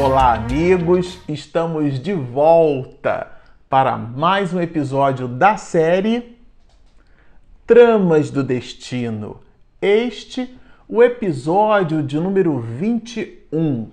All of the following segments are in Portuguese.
Olá, amigos! Estamos de volta para mais um episódio da série Tramas do Destino. Este, o episódio de número 21.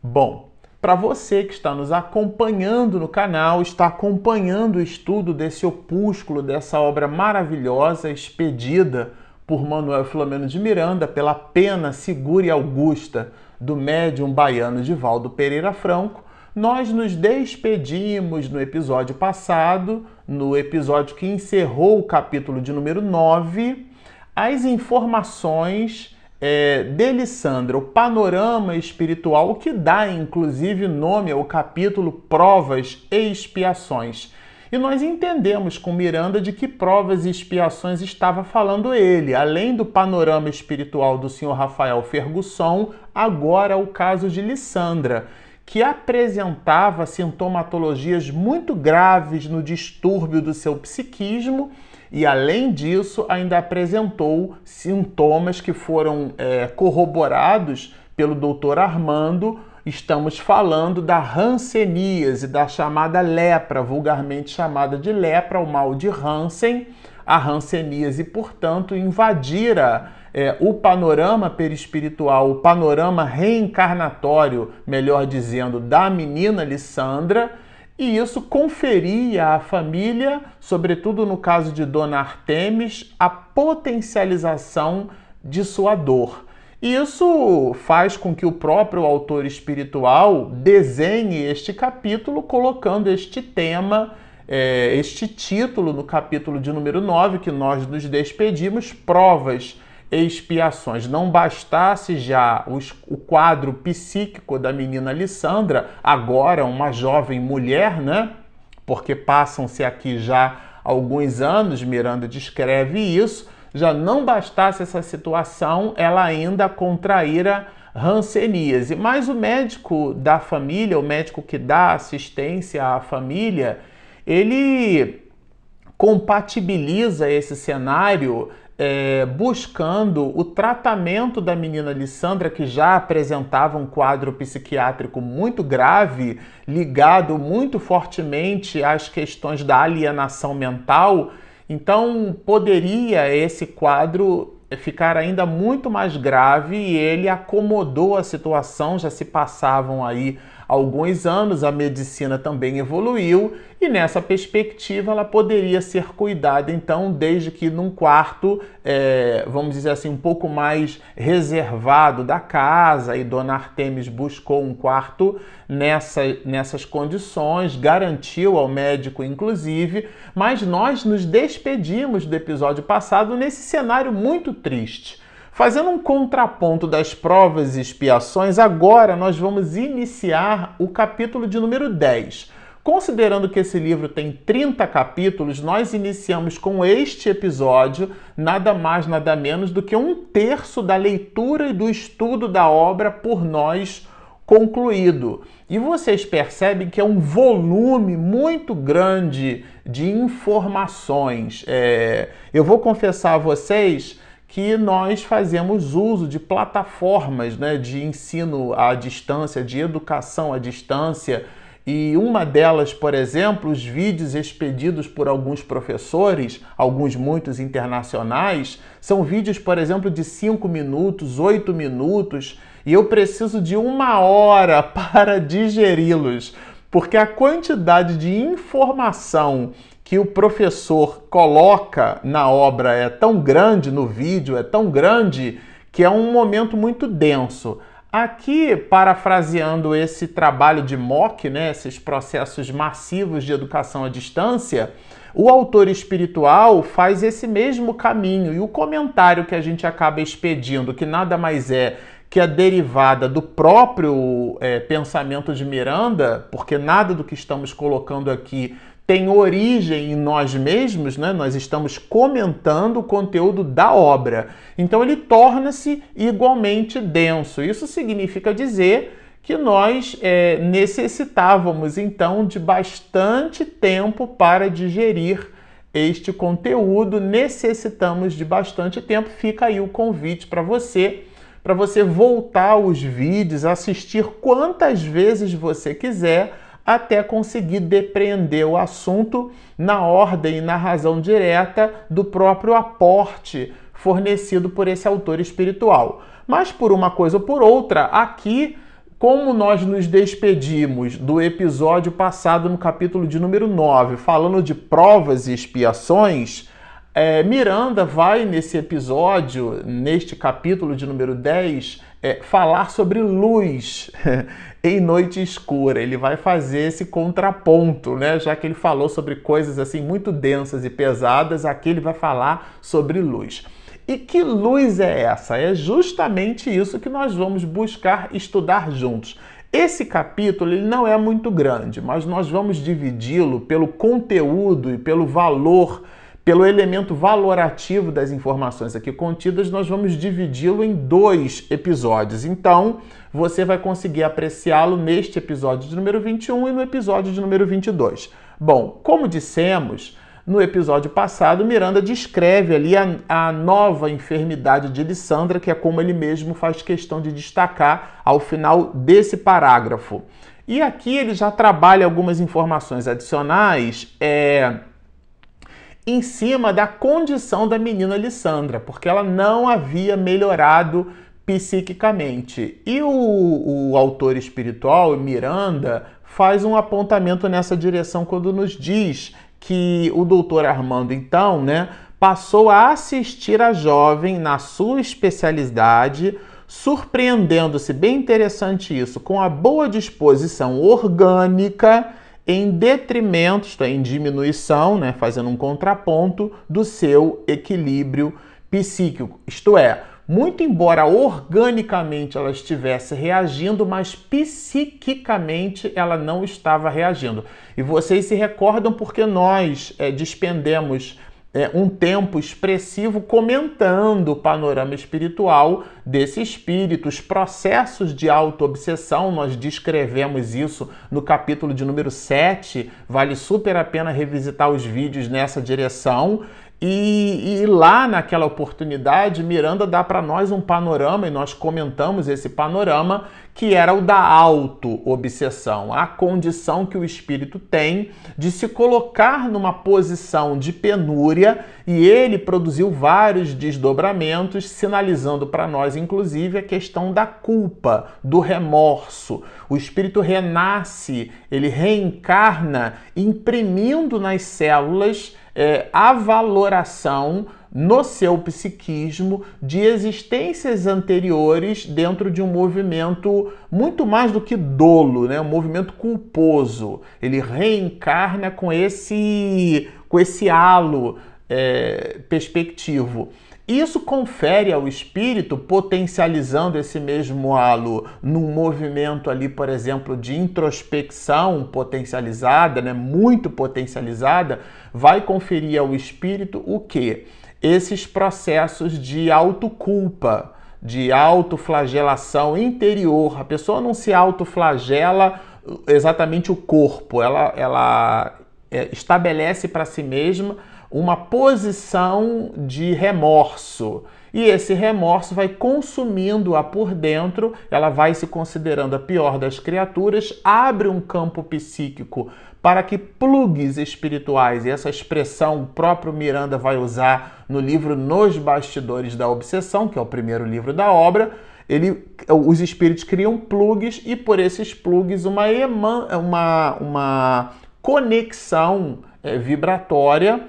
Bom, para você que está nos acompanhando no canal, está acompanhando o estudo desse opúsculo, dessa obra maravilhosa, expedida por Manuel Filomeno de Miranda, pela pena segura e augusta do médium baiano Divaldo Pereira Franco, nós nos despedimos no episódio passado, no episódio que encerrou o capítulo de número 9, as informações é, de o panorama espiritual, que dá inclusive nome ao capítulo Provas e Expiações. E nós entendemos com Miranda de que provas e expiações estava falando ele, além do panorama espiritual do senhor Rafael Fergusson, agora o caso de Lissandra, que apresentava sintomatologias muito graves no distúrbio do seu psiquismo e, além disso, ainda apresentou sintomas que foram é, corroborados pelo doutor Armando. Estamos falando da hanseníase, da chamada lepra, vulgarmente chamada de lepra, o mal de Hansen, a hanseníase, portanto, invadira é, o panorama perispiritual, o panorama reencarnatório, melhor dizendo, da menina Lissandra, e isso conferia à família, sobretudo no caso de Dona Artemis, a potencialização de sua dor. Isso faz com que o próprio autor espiritual desenhe este capítulo colocando este tema, é, este título no capítulo de número 9, que nós nos despedimos, provas expiações. Não bastasse já os, o quadro psíquico da menina Alessandra, agora uma jovem mulher, né? Porque passam-se aqui já alguns anos, Miranda descreve isso já não bastasse essa situação, ela ainda contraíra hanseníase. Mas o médico da família, o médico que dá assistência à família, ele compatibiliza esse cenário é, buscando o tratamento da menina Lissandra, que já apresentava um quadro psiquiátrico muito grave, ligado muito fortemente às questões da alienação mental. Então, poderia esse quadro ficar ainda muito mais grave e ele acomodou a situação, já se passavam aí alguns anos, a medicina também evoluiu e nessa perspectiva ela poderia ser cuidada então desde que num quarto, é, vamos dizer assim, um pouco mais reservado da casa e Dona Artemis buscou um quarto nessa, nessas condições, garantiu ao médico inclusive, mas nós nos despedimos do episódio passado nesse cenário muito triste Fazendo um contraponto das provas e expiações, agora nós vamos iniciar o capítulo de número 10. Considerando que esse livro tem 30 capítulos, nós iniciamos com este episódio nada mais, nada menos do que um terço da leitura e do estudo da obra por nós concluído. E vocês percebem que é um volume muito grande de informações. É, eu vou confessar a vocês que nós fazemos uso de plataformas né, de ensino à distância, de educação à distância, e uma delas, por exemplo, os vídeos expedidos por alguns professores, alguns muitos internacionais, são vídeos, por exemplo, de 5 minutos, 8 minutos, e eu preciso de uma hora para digeri-los, porque a quantidade de informação que o professor coloca na obra é tão grande, no vídeo é tão grande, que é um momento muito denso. Aqui, parafraseando esse trabalho de MOOC, né, esses processos massivos de educação à distância, o autor espiritual faz esse mesmo caminho e o comentário que a gente acaba expedindo, que nada mais é que a derivada do próprio é, pensamento de Miranda, porque nada do que estamos colocando aqui tem origem em nós mesmos, né? nós estamos comentando o conteúdo da obra. Então ele torna-se igualmente denso. Isso significa dizer que nós é, necessitávamos então de bastante tempo para digerir este conteúdo, necessitamos de bastante tempo. Fica aí o convite para você para você voltar os vídeos, assistir quantas vezes você quiser até conseguir depreender o assunto na ordem e na razão direta do próprio aporte fornecido por esse autor espiritual. Mas por uma coisa ou por outra, aqui, como nós nos despedimos do episódio passado no capítulo de número 9, falando de provas e expiações, é, Miranda vai nesse episódio, neste capítulo de número 10, é, falar sobre luz em noite escura. Ele vai fazer esse contraponto, né? Já que ele falou sobre coisas assim muito densas e pesadas, aqui ele vai falar sobre luz. E que luz é essa? É justamente isso que nós vamos buscar estudar juntos. Esse capítulo ele não é muito grande, mas nós vamos dividi-lo pelo conteúdo e pelo valor pelo elemento valorativo das informações aqui contidas, nós vamos dividi-lo em dois episódios. Então, você vai conseguir apreciá-lo neste episódio de número 21 e no episódio de número 22. Bom, como dissemos, no episódio passado, Miranda descreve ali a, a, nova enfermidade de Lissandra, que é como ele mesmo faz questão de destacar ao final desse parágrafo. E aqui ele já trabalha algumas informações adicionais. É, em cima da condição da menina Lissandra, porque ela não havia melhorado psiquicamente. E o, o autor espiritual, Miranda, faz um apontamento nessa direção quando nos diz que o doutor Armando, então, né, passou a assistir a jovem na sua especialidade, surpreendendo-se, bem interessante isso, com a boa disposição orgânica em detrimento, isto é, em diminuição, né, fazendo um contraponto do seu equilíbrio psíquico. Isto é, muito embora organicamente ela estivesse reagindo, mas psiquicamente ela não estava reagindo. E vocês se recordam porque nós é, despendemos é, um tempo expressivo comentando o panorama espiritual desse espírito, os processos de auto-obsessão. Nós descrevemos isso no capítulo de número 7. Vale super a pena revisitar os vídeos nessa direção. E, e, lá naquela oportunidade, Miranda dá para nós um panorama, e nós comentamos esse panorama, que era o da auto-obsessão, a condição que o espírito tem de se colocar numa posição de penúria, e ele produziu vários desdobramentos, sinalizando para nós, inclusive, a questão da culpa, do remorso. O espírito renasce, ele reencarna, imprimindo nas células é, a valoração no seu psiquismo de existências anteriores dentro de um movimento muito mais do que dolo, né? um movimento culposo. Ele reencarna com esse, com esse halo é, perspectivo. Isso confere ao espírito, potencializando esse mesmo halo num movimento ali, por exemplo, de introspecção potencializada, né, muito potencializada, vai conferir ao espírito o que? Esses processos de autoculpa, de autoflagelação interior. A pessoa não se autoflagela exatamente o corpo, ela, ela é, estabelece para si mesma uma posição de remorso. E esse remorso vai consumindo-a por dentro, ela vai se considerando a pior das criaturas, abre um campo psíquico para que plugs espirituais, e essa expressão o próprio Miranda vai usar no livro Nos Bastidores da Obsessão, que é o primeiro livro da obra, ele, os espíritos criam plugs e por esses plugs uma, uma, uma conexão é, vibratória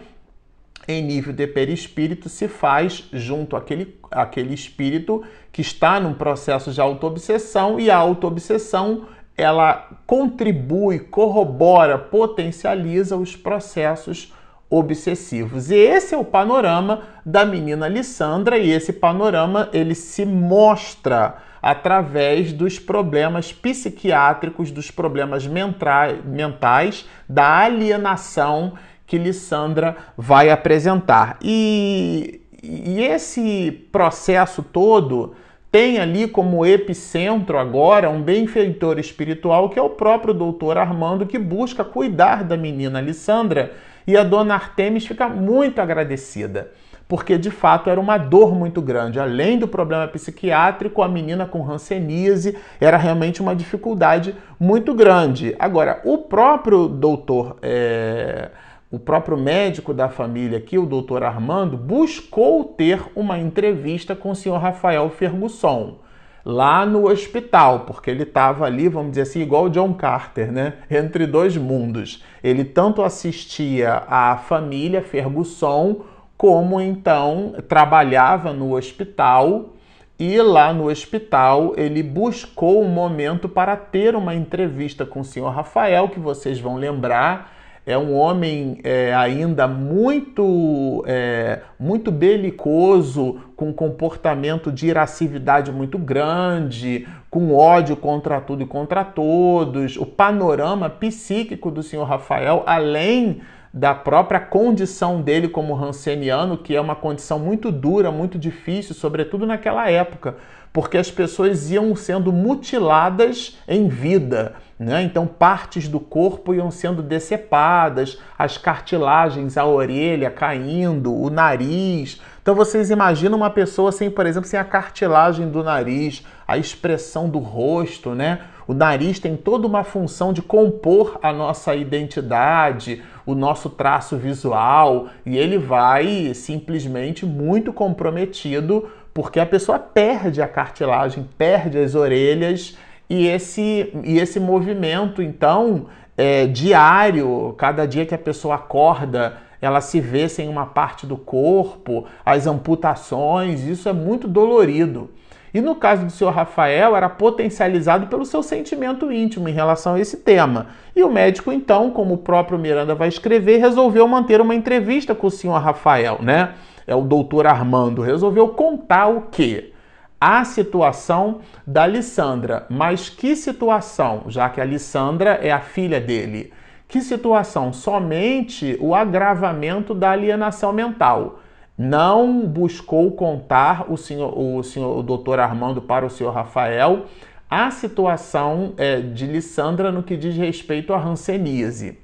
em nível de perispírito se faz junto àquele, àquele espírito que está num processo de autoobsessão e a autoobsessão ela contribui, corrobora, potencializa os processos obsessivos. E esse é o panorama da menina Lissandra e esse panorama ele se mostra através dos problemas psiquiátricos, dos problemas mentais, da alienação que Lissandra vai apresentar. E, e esse processo todo tem ali como epicentro agora um benfeitor espiritual que é o próprio doutor Armando que busca cuidar da menina Lissandra e a dona Artemis fica muito agradecida porque de fato era uma dor muito grande. Além do problema psiquiátrico, a menina com hanseníase era realmente uma dificuldade muito grande. Agora, o próprio doutor. É o próprio médico da família aqui, o doutor Armando, buscou ter uma entrevista com o senhor Rafael Ferguson lá no hospital, porque ele estava ali, vamos dizer assim, igual o John Carter, né? Entre dois mundos. Ele tanto assistia à família Ferguson, como então trabalhava no hospital. E lá no hospital ele buscou um momento para ter uma entrevista com o senhor Rafael, que vocês vão lembrar é um homem é, ainda muito, é, muito belicoso, com comportamento de irascividade muito grande, com ódio contra tudo e contra todos. O panorama psíquico do senhor Rafael, além da própria condição dele como ranceniano, que é uma condição muito dura, muito difícil, sobretudo naquela época, porque as pessoas iam sendo mutiladas em vida né? Então, partes do corpo iam sendo decepadas, as cartilagens, a orelha caindo, o nariz. Então, vocês imaginam uma pessoa sem, por exemplo, sem a cartilagem do nariz, a expressão do rosto, né? O nariz tem toda uma função de compor a nossa identidade, o nosso traço visual, e ele vai simplesmente muito comprometido porque a pessoa perde a cartilagem, perde as orelhas e esse, e esse movimento, então, é, diário, cada dia que a pessoa acorda, ela se vê sem uma parte do corpo, as amputações, isso é muito dolorido. E no caso do senhor Rafael, era potencializado pelo seu sentimento íntimo em relação a esse tema. E o médico, então, como o próprio Miranda vai escrever, resolveu manter uma entrevista com o senhor Rafael, né? É o doutor Armando. Resolveu contar o quê? a situação da Lissandra. Mas que situação? Já que a Lissandra é a filha dele. Que situação? Somente o agravamento da alienação mental. Não buscou contar o senhor, o senhor, o doutor Armando para o senhor Rafael a situação é, de Lissandra no que diz respeito à ranceníase.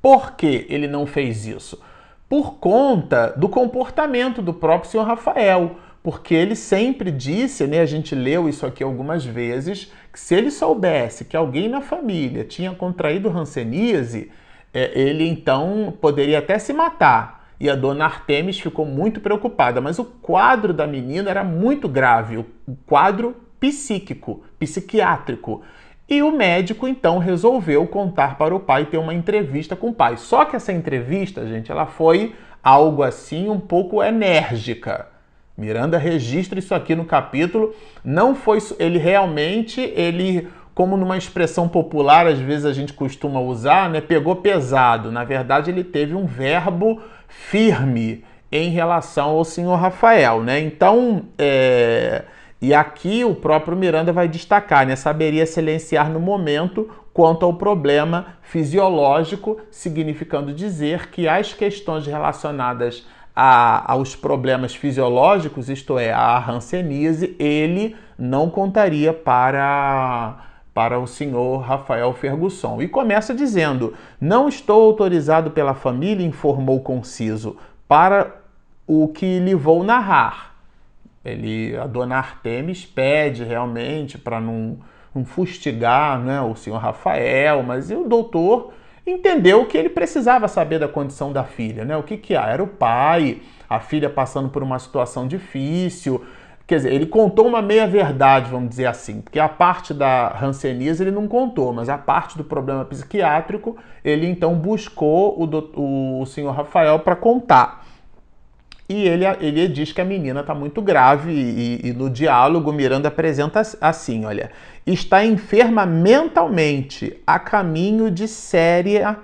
Por que ele não fez isso? Por conta do comportamento do próprio senhor Rafael porque ele sempre disse, né, a gente leu isso aqui algumas vezes, que se ele soubesse que alguém na família tinha contraído hanseníase, é, ele então poderia até se matar. E a dona Artemis ficou muito preocupada, mas o quadro da menina era muito grave, o quadro psíquico, psiquiátrico. E o médico então resolveu contar para o pai ter uma entrevista com o pai. Só que essa entrevista, gente, ela foi algo assim um pouco enérgica. Miranda registra isso aqui no capítulo. Não foi ele realmente ele como numa expressão popular às vezes a gente costuma usar, né? Pegou pesado. Na verdade ele teve um verbo firme em relação ao senhor Rafael, né? Então é... e aqui o próprio Miranda vai destacar, né? Saberia silenciar no momento quanto ao problema fisiológico, significando dizer que as questões relacionadas a, aos problemas fisiológicos, isto é, a hanseníase, ele não contaria para, para o senhor Rafael Fergusson. E começa dizendo: Não estou autorizado pela família, informou conciso, para o que lhe vou narrar. Ele, a dona Artemis pede realmente para não, não fustigar né, o senhor Rafael, mas o doutor entendeu que ele precisava saber da condição da filha, né? O que que? Era o pai, a filha passando por uma situação difícil. Quer dizer, ele contou uma meia-verdade, vamos dizer assim, porque a parte da ranceníase ele não contou, mas a parte do problema psiquiátrico ele então buscou o, do, o senhor Rafael para contar. E ele, ele diz que a menina está muito grave e, e, no diálogo Miranda apresenta assim, olha, está enferma mentalmente a caminho de séria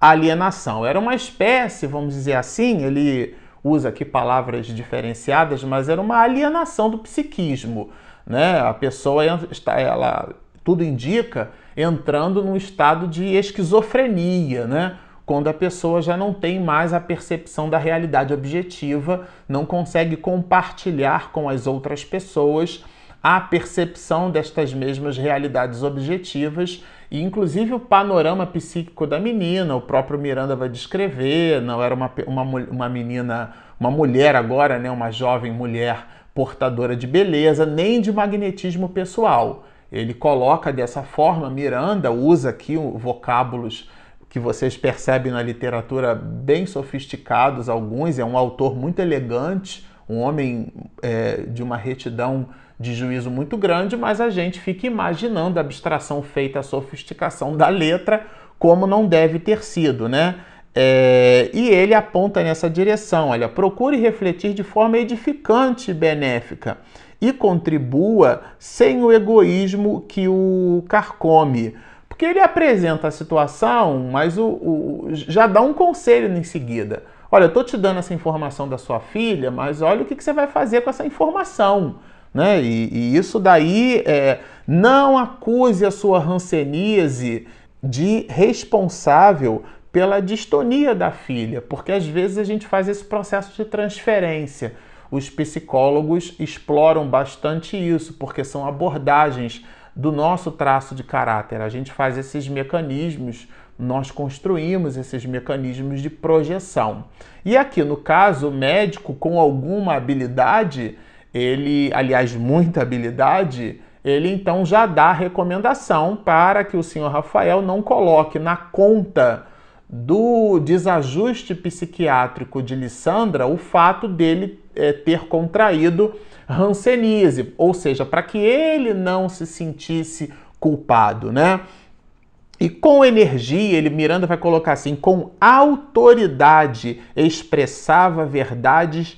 alienação. Era uma espécie, vamos dizer assim, ele usa aqui palavras diferenciadas, mas era uma alienação do psiquismo, né? A pessoa está, ela, tudo indica, entrando num estado de esquizofrenia, né? Quando a pessoa já não tem mais a percepção da realidade objetiva, não consegue compartilhar com as outras pessoas a percepção destas mesmas realidades objetivas E inclusive o panorama psíquico da menina, o próprio Miranda vai descrever, não era uma, uma, uma menina, uma mulher agora, né, uma jovem mulher portadora de beleza, nem de magnetismo pessoal. Ele coloca dessa forma, Miranda usa aqui vocábulos que vocês percebem na literatura bem sofisticados, alguns, é um autor muito elegante, um homem é, de uma retidão de juízo muito grande, mas a gente fica imaginando a abstração feita, a sofisticação da letra, como não deve ter sido, né? É, e ele aponta nessa direção: olha, procure refletir de forma edificante e benéfica e contribua sem o egoísmo que o carcome. Porque ele apresenta a situação, mas o, o já dá um conselho em seguida. Olha, eu estou te dando essa informação da sua filha, mas olha o que, que você vai fazer com essa informação. Né? E, e isso daí é, não acuse a sua ranceníase de responsável pela distonia da filha, porque às vezes a gente faz esse processo de transferência. Os psicólogos exploram bastante isso, porque são abordagens do nosso traço de caráter. A gente faz esses mecanismos nós construímos esses mecanismos de projeção. E aqui, no caso, o médico, com alguma habilidade, ele, aliás, muita habilidade, ele então já dá recomendação para que o senhor Rafael não coloque na conta do desajuste psiquiátrico de Lissandra o fato dele é, ter contraído Hanseníase, ou seja, para que ele não se sentisse culpado, né? E com energia, ele Miranda vai colocar assim, com autoridade expressava verdades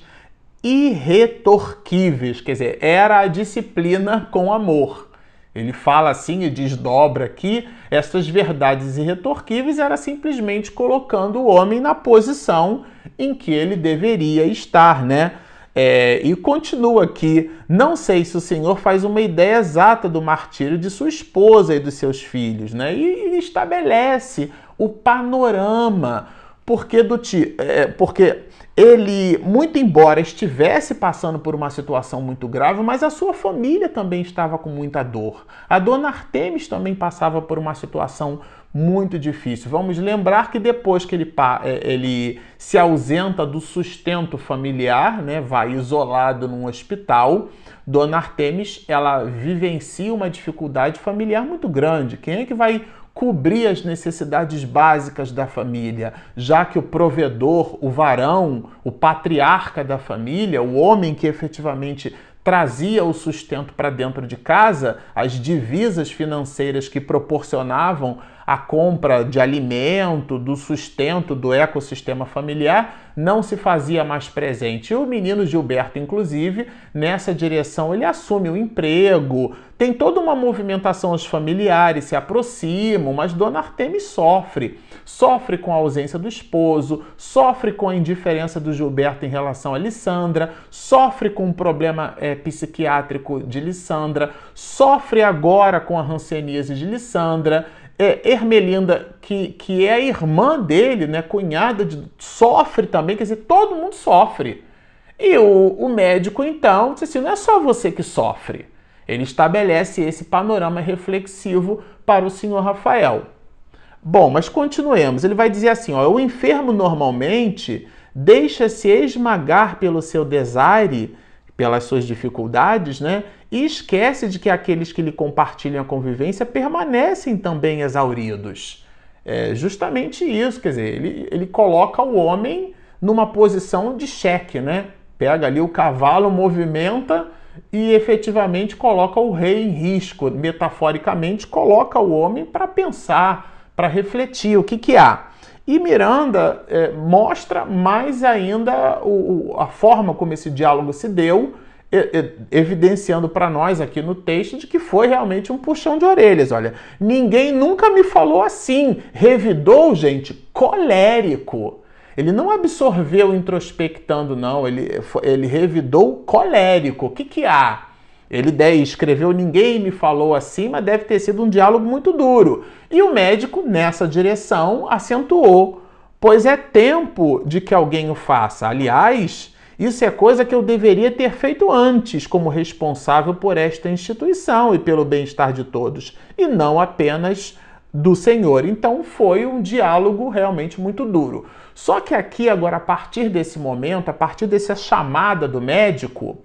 irretorquíveis, quer dizer, era a disciplina com amor. Ele fala assim e desdobra aqui essas verdades irretorquíveis era simplesmente colocando o homem na posição em que ele deveria estar, né? É, e continua aqui: não sei se o Senhor faz uma ideia exata do martírio de sua esposa e dos seus filhos, né? E, e estabelece o panorama, porque do é, porque ele, muito embora estivesse passando por uma situação muito grave, mas a sua família também estava com muita dor. A dona Artemis também passava por uma situação muito difícil. Vamos lembrar que depois que ele, é, ele se ausenta do sustento familiar, né, vai isolado num hospital, Dona Artemis ela vivencia uma dificuldade familiar muito grande. Quem é que vai cobrir as necessidades básicas da família, já que o provedor, o varão, o patriarca da família, o homem que efetivamente trazia o sustento para dentro de casa, as divisas financeiras que proporcionavam a compra de alimento, do sustento do ecossistema familiar, não se fazia mais presente. E o menino Gilberto, inclusive, nessa direção, ele assume o emprego, tem toda uma movimentação, os familiares se aproximam, mas Dona Artemis sofre. Sofre com a ausência do esposo, sofre com a indiferença do Gilberto em relação a Lissandra, sofre com o problema é, psiquiátrico de Lissandra, sofre agora com a ranceníase de Lissandra é, Ermelinda, que, que é a irmã dele, né, cunhada, de, sofre também, quer dizer, todo mundo sofre. E o, o médico, então, disse assim: não é só você que sofre. Ele estabelece esse panorama reflexivo para o senhor Rafael. Bom, mas continuemos. Ele vai dizer assim: ó, o enfermo normalmente deixa-se esmagar pelo seu desire, pelas suas dificuldades, né? E esquece de que aqueles que lhe compartilham a convivência permanecem também exauridos. É justamente isso, quer dizer, ele, ele coloca o homem numa posição de cheque, né? Pega ali o cavalo, movimenta e efetivamente coloca o rei em risco, metaforicamente coloca o homem para pensar, para refletir o que, que há. E Miranda é, mostra mais ainda o, o, a forma como esse diálogo se deu, evidenciando para nós aqui no texto de que foi realmente um puxão de orelhas. Olha, ninguém nunca me falou assim. Revidou, gente, colérico. Ele não absorveu introspectando, não. Ele, ele revidou colérico. O que, que há? Ele escreveu Ninguém me falou assim, mas deve ter sido um diálogo muito duro. E o médico, nessa direção, acentuou: Pois é tempo de que alguém o faça. Aliás, isso é coisa que eu deveria ter feito antes, como responsável por esta instituição e pelo bem-estar de todos, e não apenas do Senhor. Então foi um diálogo realmente muito duro. Só que aqui, agora, a partir desse momento, a partir dessa chamada do médico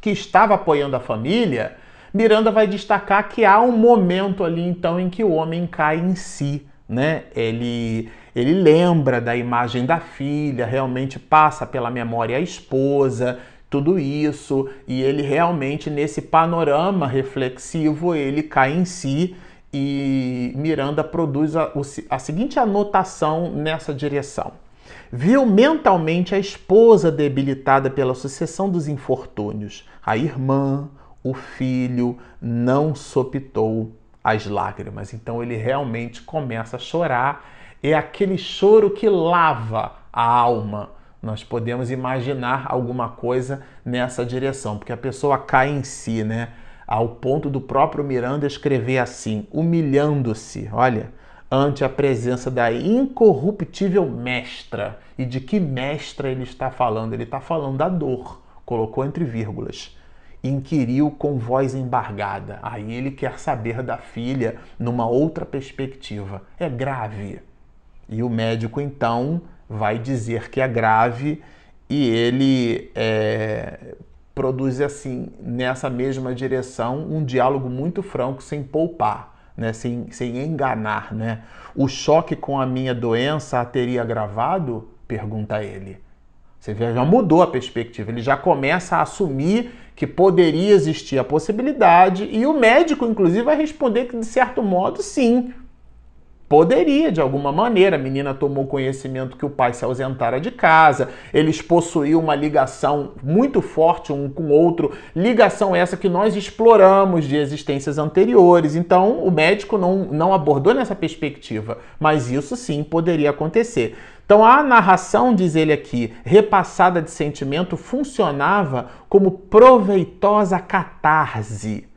que estava apoiando a família, Miranda vai destacar que há um momento ali então em que o homem cai em si, né? Ele ele lembra da imagem da filha, realmente passa pela memória a esposa, tudo isso, e ele realmente nesse panorama reflexivo, ele cai em si e Miranda produz a, a seguinte anotação nessa direção. Viu mentalmente a esposa debilitada pela sucessão dos infortúnios, a irmã, o filho, não sopitou as lágrimas. Então ele realmente começa a chorar. É aquele choro que lava a alma. Nós podemos imaginar alguma coisa nessa direção, porque a pessoa cai em si, né? ao ponto do próprio Miranda escrever assim, humilhando-se, olha, ante a presença da incorruptível mestra. E de que mestra ele está falando? Ele está falando da dor, colocou entre vírgulas. Inquiriu com voz embargada. Aí ele quer saber da filha numa outra perspectiva. É grave. E o médico então vai dizer que é grave e ele é, produz assim, nessa mesma direção, um diálogo muito franco, sem poupar, né? sem, sem enganar. Né? O choque com a minha doença a teria agravado? Pergunta ele. Você vê, já mudou a perspectiva, ele já começa a assumir que poderia existir a possibilidade, e o médico, inclusive, vai responder que, de certo modo, sim, Poderia, de alguma maneira. A menina tomou conhecimento que o pai se ausentara de casa, eles possuíam uma ligação muito forte um com o outro, ligação essa que nós exploramos de existências anteriores. Então, o médico não, não abordou nessa perspectiva, mas isso sim poderia acontecer. Então, a narração, diz ele aqui, repassada de sentimento, funcionava como proveitosa catarse.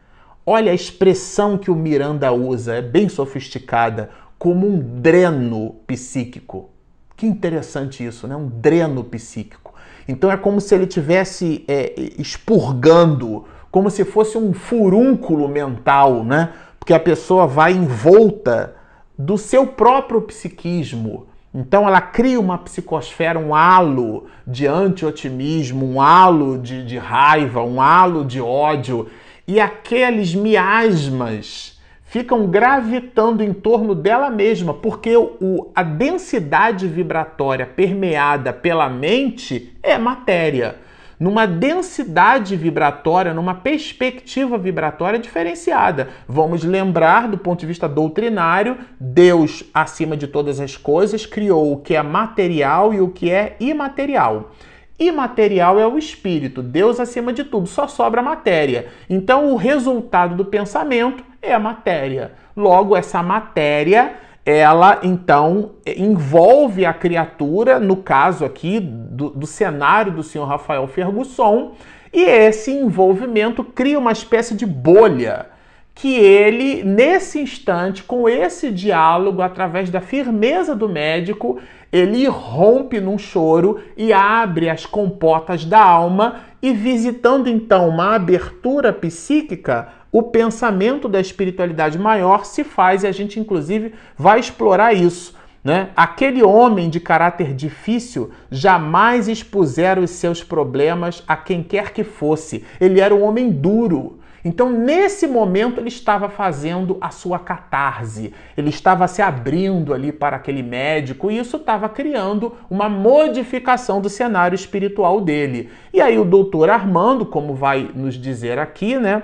Olha a expressão que o Miranda usa, é bem sofisticada como um dreno psíquico. Que interessante isso, né? Um dreno psíquico. Então é como se ele tivesse é, expurgando, como se fosse um furúnculo mental, né? Porque a pessoa vai envolta do seu próprio psiquismo. Então ela cria uma psicosfera, um halo de anti-otimismo, um halo de, de raiva, um halo de ódio. E aqueles miasmas ficam gravitando em torno dela mesma, porque o, a densidade vibratória permeada pela mente é matéria. Numa densidade vibratória, numa perspectiva vibratória diferenciada. Vamos lembrar, do ponto de vista doutrinário, Deus, acima de todas as coisas, criou o que é material e o que é imaterial. Imaterial é o espírito, Deus acima de tudo, só sobra matéria. Então, o resultado do pensamento é a matéria. Logo, essa matéria, ela então envolve a criatura, no caso aqui do, do cenário do senhor Rafael Fergusson, e esse envolvimento cria uma espécie de bolha que ele, nesse instante, com esse diálogo, através da firmeza do médico, ele rompe num choro e abre as compotas da alma e visitando então uma abertura psíquica, o pensamento da espiritualidade maior se faz e a gente inclusive vai explorar isso. Né? Aquele homem de caráter difícil jamais expusera os seus problemas a quem quer que fosse. Ele era um homem duro, então, nesse momento, ele estava fazendo a sua catarse, ele estava se abrindo ali para aquele médico e isso estava criando uma modificação do cenário espiritual dele. E aí, o doutor Armando, como vai nos dizer aqui, né?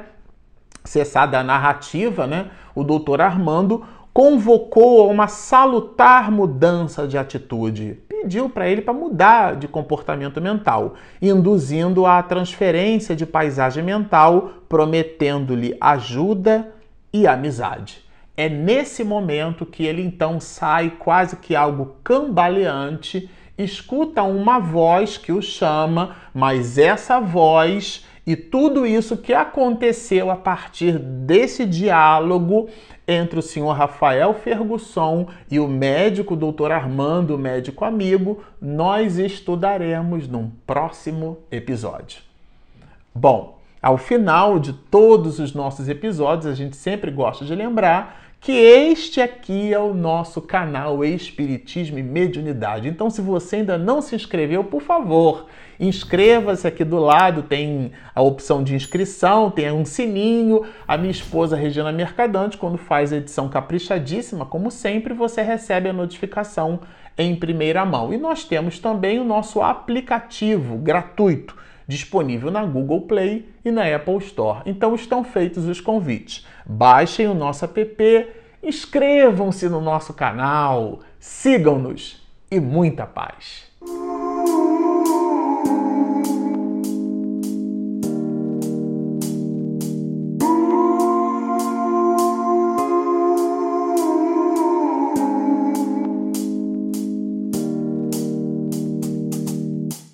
Cessada a narrativa, né? O doutor Armando convocou a uma salutar mudança de atitude pediu para ele para mudar de comportamento mental, induzindo a transferência de paisagem mental, prometendo-lhe ajuda e amizade. É nesse momento que ele então sai quase que algo cambaleante, escuta uma voz que o chama, mas essa voz e tudo isso que aconteceu a partir desse diálogo entre o senhor Rafael Fergusson e o médico doutor Armando, médico amigo, nós estudaremos num próximo episódio. Bom, ao final de todos os nossos episódios, a gente sempre gosta de lembrar que este aqui é o nosso canal Espiritismo e Mediunidade. Então, se você ainda não se inscreveu, por favor, inscreva-se aqui do lado, tem a opção de inscrição, tem um sininho. A minha esposa Regina Mercadante, quando faz a edição caprichadíssima, como sempre, você recebe a notificação em primeira mão. E nós temos também o nosso aplicativo gratuito disponível na Google Play e na Apple Store. Então estão feitos os convites. Baixem o nosso app, inscrevam-se no nosso canal, sigam-nos e muita paz.